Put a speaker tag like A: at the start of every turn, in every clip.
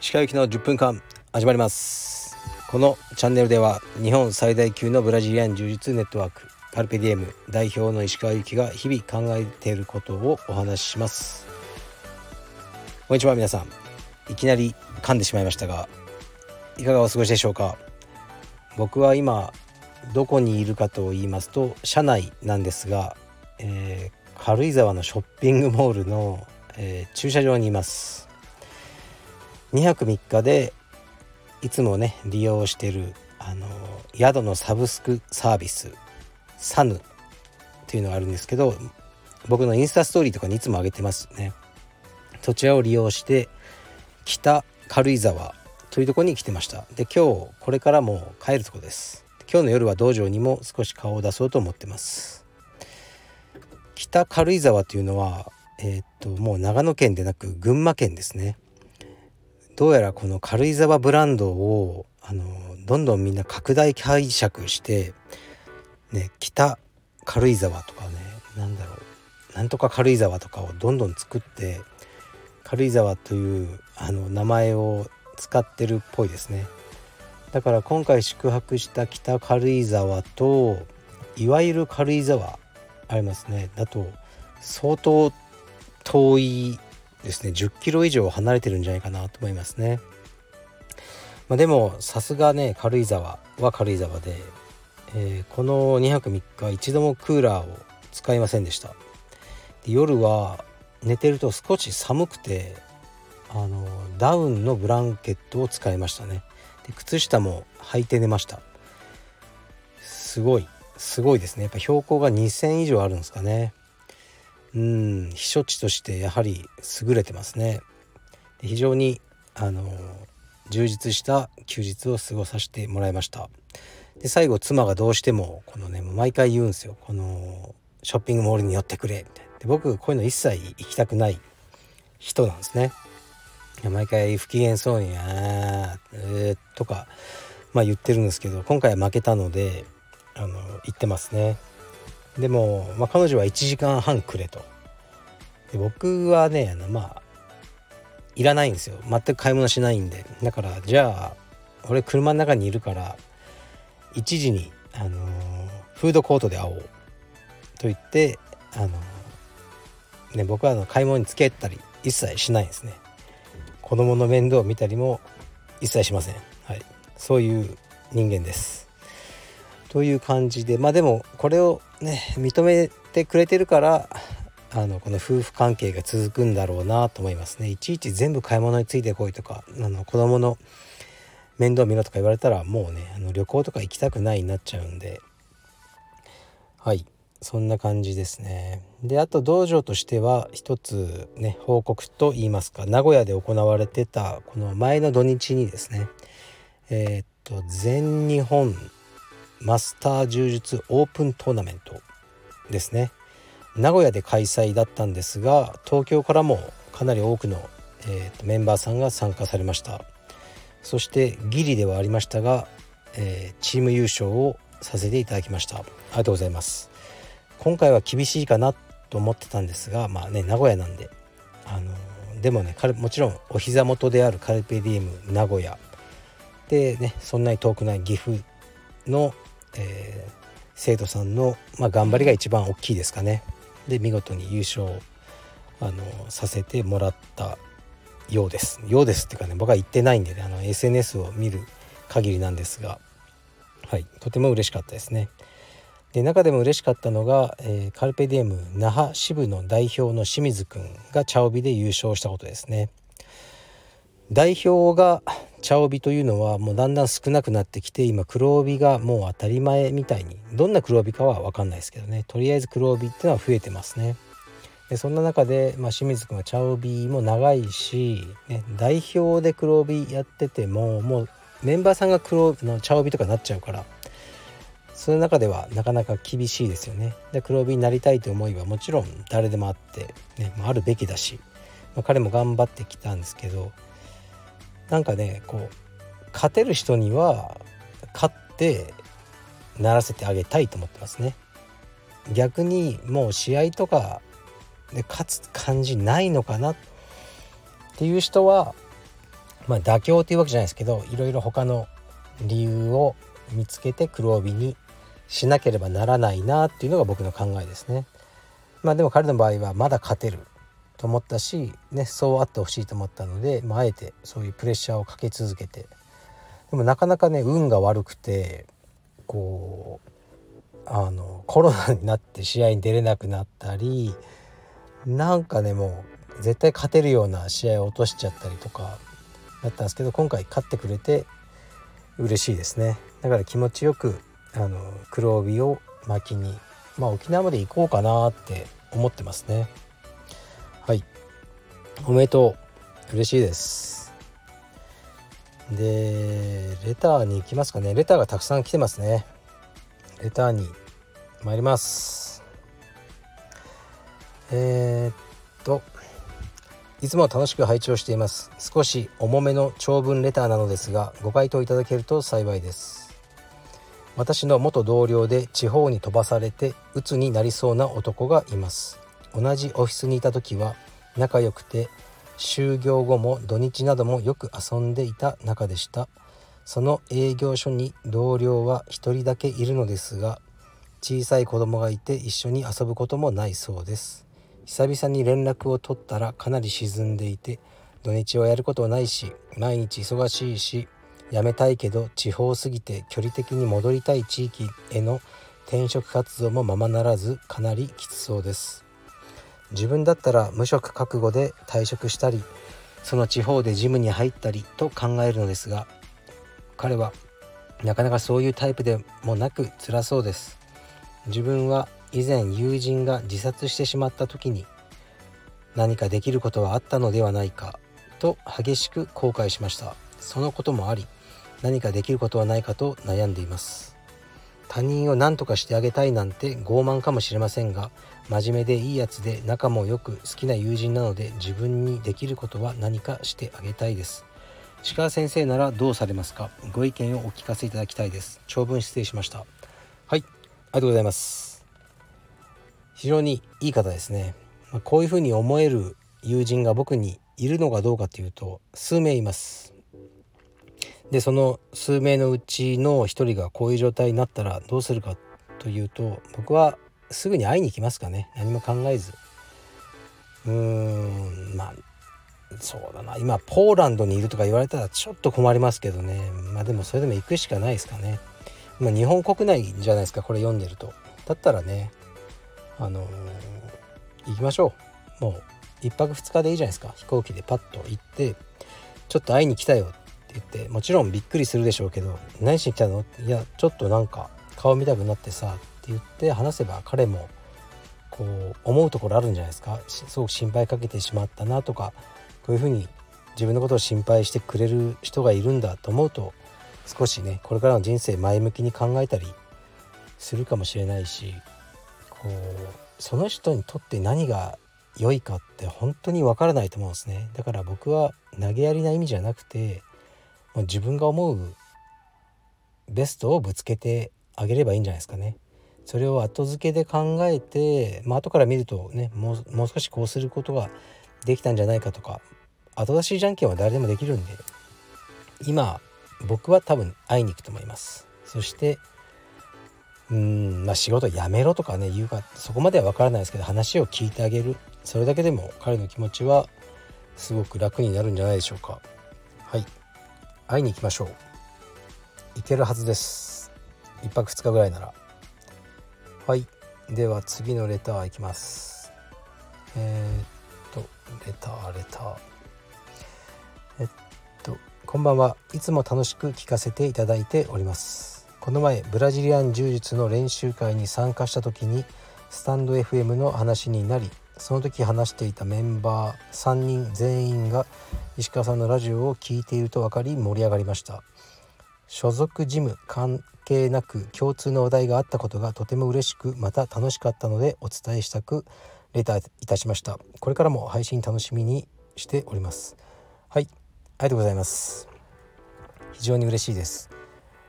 A: 石川行きの10分間始まりますこのチャンネルでは日本最大級のブラジリアン柔術ネットワークカルペディエム代表の石川行きが日々考えていることをお話しします。こんにちは皆さん。いきなり噛んでしまいましたがいかがお過ごしでしょうか僕は今どこにいるかと言いますと車内なんですが、えー、軽井沢のショッピングモールの、えー、駐車場にいます。2泊3日でいつもね利用してるあの宿のサブスクサービスサヌっていうのがあるんですけど僕のインスタストーリーとかにいつも上げてますね。そちらを利用して北軽井沢というとこに来てました。で今日これからも帰るとこです。今日の夜は道場にも少し顔を出そうと思ってます。北軽井沢というのはえー、っともう長野県でなく群馬県ですね。どうやらこの軽井沢ブランドをあのどんどんみんな拡大解釈してね北軽井沢とかね何だろうなんとか軽井沢とかをどんどん作って軽井沢というあの名前を使ってるっぽいですね。だから今回宿泊した北軽井沢といわゆる軽井沢ありますね。だと相当遠いですね。10キロ以上離れてるんじゃないかなと思いますね。まあ、でもさすがね軽井沢は軽井沢で、えー、この2泊3日一度もクーラーを使いませんでした。で夜は寝てると少し寒くてあのダウンのブランケットを使いましたね。で靴下も履いて寝ました。すごい。すごいですね。やっぱ標高が2,000以上あるんですかね。うん。避暑地としてやはり優れてますね。非常にあの充実した休日を過ごさせてもらいました。で最後妻がどうしてもこのね毎回言うんですよ。このショッピングモールに寄ってくれ。みたいなで僕こういうの一切行きたくない人なんですね。毎回不機嫌そうに「あえー、とか、まあ、言ってるんですけど今回は負けたのであの言ってますね。でも、まあ、彼女は1時間半くれと。で僕はねあのまあいらないんですよ。全く買い物しないんで。だからじゃあ俺車の中にいるから1時に、あの、フードコートで会おう。と言って、あの、ね、僕はあの買い物に付き合ったり一切しないんですね。子供の面倒を見たりも一切しません、はい、そういう人間です。という感じでまあでもこれをね認めてくれてるからあのこの夫婦関係が続くんだろうなと思いますね。いちいち全部買い物についてこいとかあの子供の面倒見ろとか言われたらもうねあの旅行とか行きたくないになっちゃうんで。はい。そんな感じですね。であと道場としては一つね報告と言いますか名古屋で行われてたこの前の土日にですねえー、っと全日本マスター柔術オープントーナメントですね。名古屋で開催だったんですが東京からもかなり多くの、えーと、メンバーさんが参加されました。そしてギリではありましたが、えー、チーム優勝をさせていただきました。ありがとうございます。今回は厳しいかなと思ってたんですがまあね名古屋なんであのでもねもちろんお膝元であるカルペディエム名古屋。でねそんなに遠くない岐阜のえー、生徒さんの、まあ、頑張りが一番大きいですかね。で見事に優勝あのさせてもらったようです。ようですっていうかね僕は行ってないんでねあの SNS を見る限りなんですが、はい、とても嬉しかったですね。で中でも嬉しかったのが、えー、カルペディエム那覇支部の代表の清水くんが茶帯で優勝したことですね。代表が茶帯というのはもうだんだん少なくなってきて今黒帯がもう当たり前みたいにどんな黒帯かは分かんないですけどねとりあえず黒帯っていうのは増えてますね。でそんな中で、まあ、清水君は茶帯も長いし、ね、代表で黒帯やっててももうメンバーさんが黒の茶帯とかになっちゃうからその中ではなかなか厳しいですよね。で黒帯になりたいという思いはもちろん誰でもあって、ね、あるべきだし、まあ、彼も頑張ってきたんですけどなんかねこう勝てる人には勝ってならせてあげたいと思ってますね。逆にもう試合とかで勝つ感じないのかな？っていう人はまあ妥協っていうわけじゃないですけどいろいろ他の理由を見つけて黒帯にしなければならないなっていうのが僕の考えですね。まあでも彼の場合はまだ勝てると思ったし、ね、そうあってほしいと思ったので、まあ、あえてそういうプレッシャーをかけ続けて。でもなかなかね運が悪くてこうあのコロナになって試合に出れなくなったりなんかねもう絶対勝てるような試合を落としちゃったりとかだったんですけど今回勝ってくれて嬉しいですね。だから気持ちよくあの黒帯を巻きにまあ沖縄まで行こうかなって思ってますね。おめでとう。嬉しいです。でレターに行きますかね。レターがたくさん来てますね。レターに参ります。えー、っといつも楽しく拝聴しています。少し重めの長文レターなのですがご回答いただけると幸いです。私の元同僚で地方に飛ばされて鬱になりそうな男がいます。同じオフィスにいた時は仲良くて就業後も土日などもよく遊んでいた仲でした。その営業所に同僚は1人だけいるのですが小さい子供がいて一緒に遊ぶこともないそうです。久々に連絡を取ったらかなり沈んでいて土日はやることはないし毎日忙しいし辞めたいけど地方すぎて距離的に戻りたい地域への転職活動もままならずかなりきつそうです。自分だったら無職覚悟で退職したりその地方でジムに入ったりと考えるのですが彼はなかなかそういうタイプでもなく辛そうです。自分は以前友人が自殺してしまった時に何かできることはあったのではないかと激しく後悔しました。そのこともあり何かできることはないかと悩んでいます。他人を何とかしてあげたいなんて傲慢かもしれませんが真面目でいいやつで仲もよく好きな友人なので自分にできることは何かしてあげたいです。鹿先生ならどうされますか？ご意見をお聞かせいただきたいです。長文失礼しました。はいありがとうございます。非常にいい方ですね、ま、こういうふうに思える友人が僕にいるのかどうかというと数名います。でその数名のうちの一人がこういう状態になったらどうするかというと僕はすぐに会いに行きますかね。何も考えず。うーんまあそうだな。今ポーランドにいるとか言われたらちょっと困りますけどね。まあでもそれでも行くしかないですかね。今日本国内じゃないですかこれ読んでると。だったらねあのー、行きましょう。もう1泊2日でいいじゃないですか。飛行機でパッと行ってちょっと会いに来たよって言ってもちろんびっくりするでしょうけど「何しに来たの?」いやちょっとなんか顔見たくなってさ」って言って話せば彼もこう思うところあるんじゃないですか？すごく心配かけてしまったなとかこういうふうに自分のことを心配してくれる人がいるんだと思うと少しねこれからの人生前向きに考えたりするかもしれないしこうその人にとって何が良いかって本当にわからないと思うんですねだから僕は投げやりな意味じゃなくて自分が思うベストをぶつけてあげればいいんじゃないですかね。それを後付けで考えて、まあ後から見るとねもうもう少しこうすることができたんじゃないかとか後出しじゃんけんは誰でもできるんで今僕は多分会いに行くと思います。そしてうんまあ仕事辞めろとかね言うかそこまでは分からないですけど話を聞いてあげるそれだけでも彼の気持ちはすごく楽になるんじゃないでしょうか。会いに行きましょう。行けるはずです。1泊2日ぐらいなら。はい。では次のレターいきます。えー、っとレターレター。えっとこんばんは。いつも楽しく聞かせていただいております。この前ブラジリアン柔術の練習会に参加した時にスタンド FM の話になりその時話していたメンバー3人全員が石川さんのラジオを聴いていると分かり盛り上がりました。所属事務関係なく共通の話題があったことがとても嬉しくまた楽しかったのでお伝えしたくレターいたしました。これからも配信楽しみにしております。はい。ありがとうございます。非常に嬉しいです。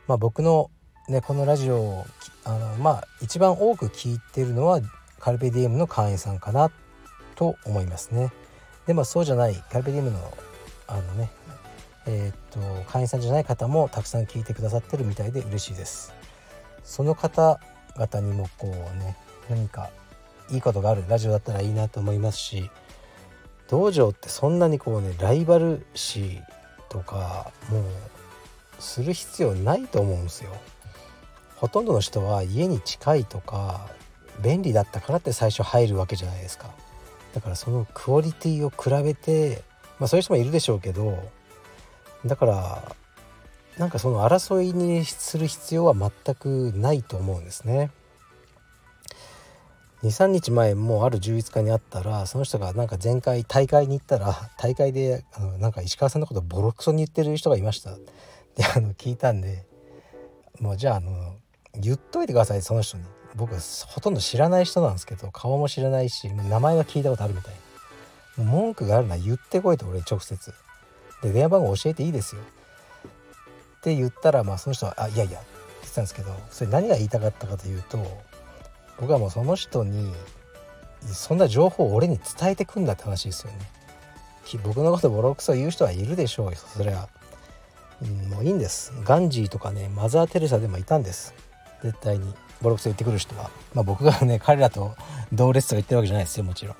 A: まあ僕のねこのラジオをあのまあ一番多く聞いてるのはカルペディエムの会員さんかなと思いますねでもそうじゃないカルペディエムのあのねえー、っと会員さんじゃない方もたくさん聞いてくださってるみたいで嬉しいですその方々にもこうね何かいいことがあるラジオだったらいいなと思いますし道場ってそんなにこうねライバル視とかもうする必要ないと思うんですよ。ほとんどの人は家に近いとか便利だったからって最初入るわけじゃないですか。だからそのクオリティを比べてまあそういう人もいるでしょうけどだからなんかその争いにする必要は全くないと思うんですね。23日前もうある充実家にあったらその人がなんか前回大会に行ったら大会であのなんか石川さんのことボロクソに言ってる人がいましたであの聞いたんでもうじゃああの言っといてくださいその人に僕はほとんど知らない人なんですけど顔も知らないし名前は聞いたことあるみたいな。文句があるなら言ってこいと俺直接。で電話番号教えていいですよ。って言ったらまあその人は「あいやいや」って言ってたんですけどそれ何が言いたかったかというと僕はもうその人にそんな情報を俺に伝えてくんだって話ですよね。僕のことボロクソ言う人はいるでしょうよ。それは、うん、もういいんです。ガンジーとかねマザー・テレサでもいたんです。絶対に。ボロクソ言ってくる人は。まあ僕がね彼らと同列とか言ってるわけじゃないですよもちろん。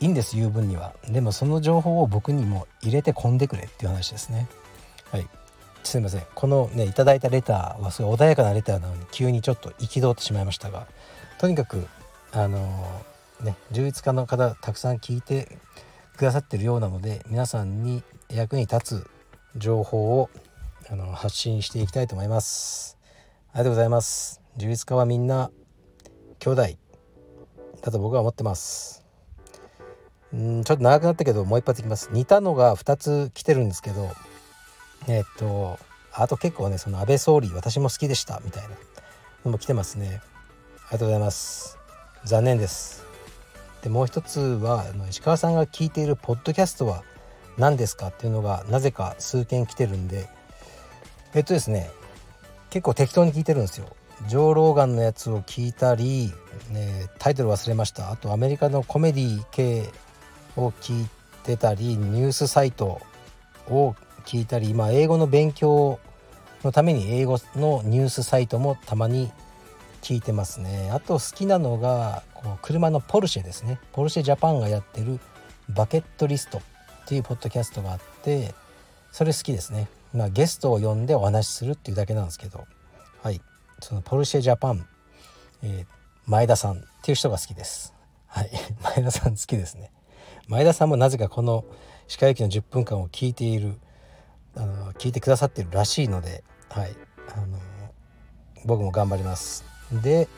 A: いいんです言う分には。でもその情報を僕にも入れて込んでくれっていう話ですね。はい。すいません。このねいただいたレターはすごい穏やかなレターなのに急にちょっと憤ってしまいましたがとにかくあのね充実家の方たくさん聞いてくださってるようなので皆さんに役に立つ情報をあの発信していきたいと思います。ありがとうございます。充実家はみんな兄弟だと僕は思ってます。んちょっと長くなったけどもう一発いきます。似たのが2つ来てるんですけどえっとあと結構ねその安倍総理私も好きでしたみたいな。のも来てますね。ありがとうございます。残念です。でもう一つはあの石川さんが聞いているポッドキャストは何ですかっていうのがなぜか数件来てるんでえっとですね結構適当に聞いてるんですよ。ジョー・ローガンのやつを聞いたり、ね、タイトル忘れました。あとアメリカのコメディ系を聞いてたりニュースサイトを聞いたり今英語の勉強のために英語のニュースサイトもたまに聞いてますね。あと好きなのがこう車のポルシェですね。ポルシェジャパンがやってるバケットリストっていうポッドキャストがあってそれ好きですね。まあゲストを呼んでお話しするっていうだけなんですけど。はい。そのポルシェジャパン、えー、前田さんっていう人が好きです。はい。前田さん好きですね。前田さんもなぜかこの歯科行きの10分間を聞いているあの聞いてくださってるらしいのではい。あの僕も頑張ります。で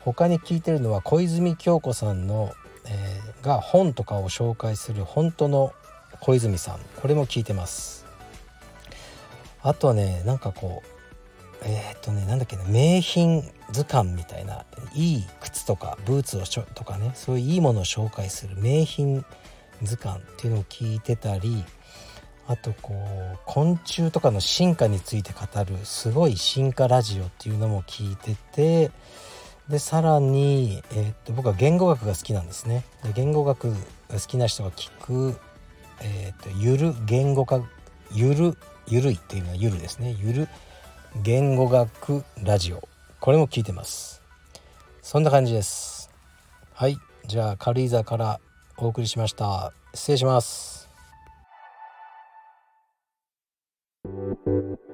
A: 他に聞いてるのは小泉京子さんの、えー、が本とかを紹介する本当の小泉さん。これも聞いてます。あとはねなんかこうえー、っとねなんだっけな名品図鑑みたいないい靴とかブーツをしょとかねそういういいものを紹介する名品図鑑っていうのを聞いてたりあとこう昆虫とかの進化について語るすごい進化ラジオっていうのも聞いててでさらに、えー、っと僕は言語学が好きなんですね。で言語学が好きな人が聞く、えー、っとゆる言語化ゆるゆるいっていうのはゆるですねゆる言語学ラジオ。これも聞いてます。そんな感じです。はい。じゃあ軽井沢からお送りしました。失礼します。thank you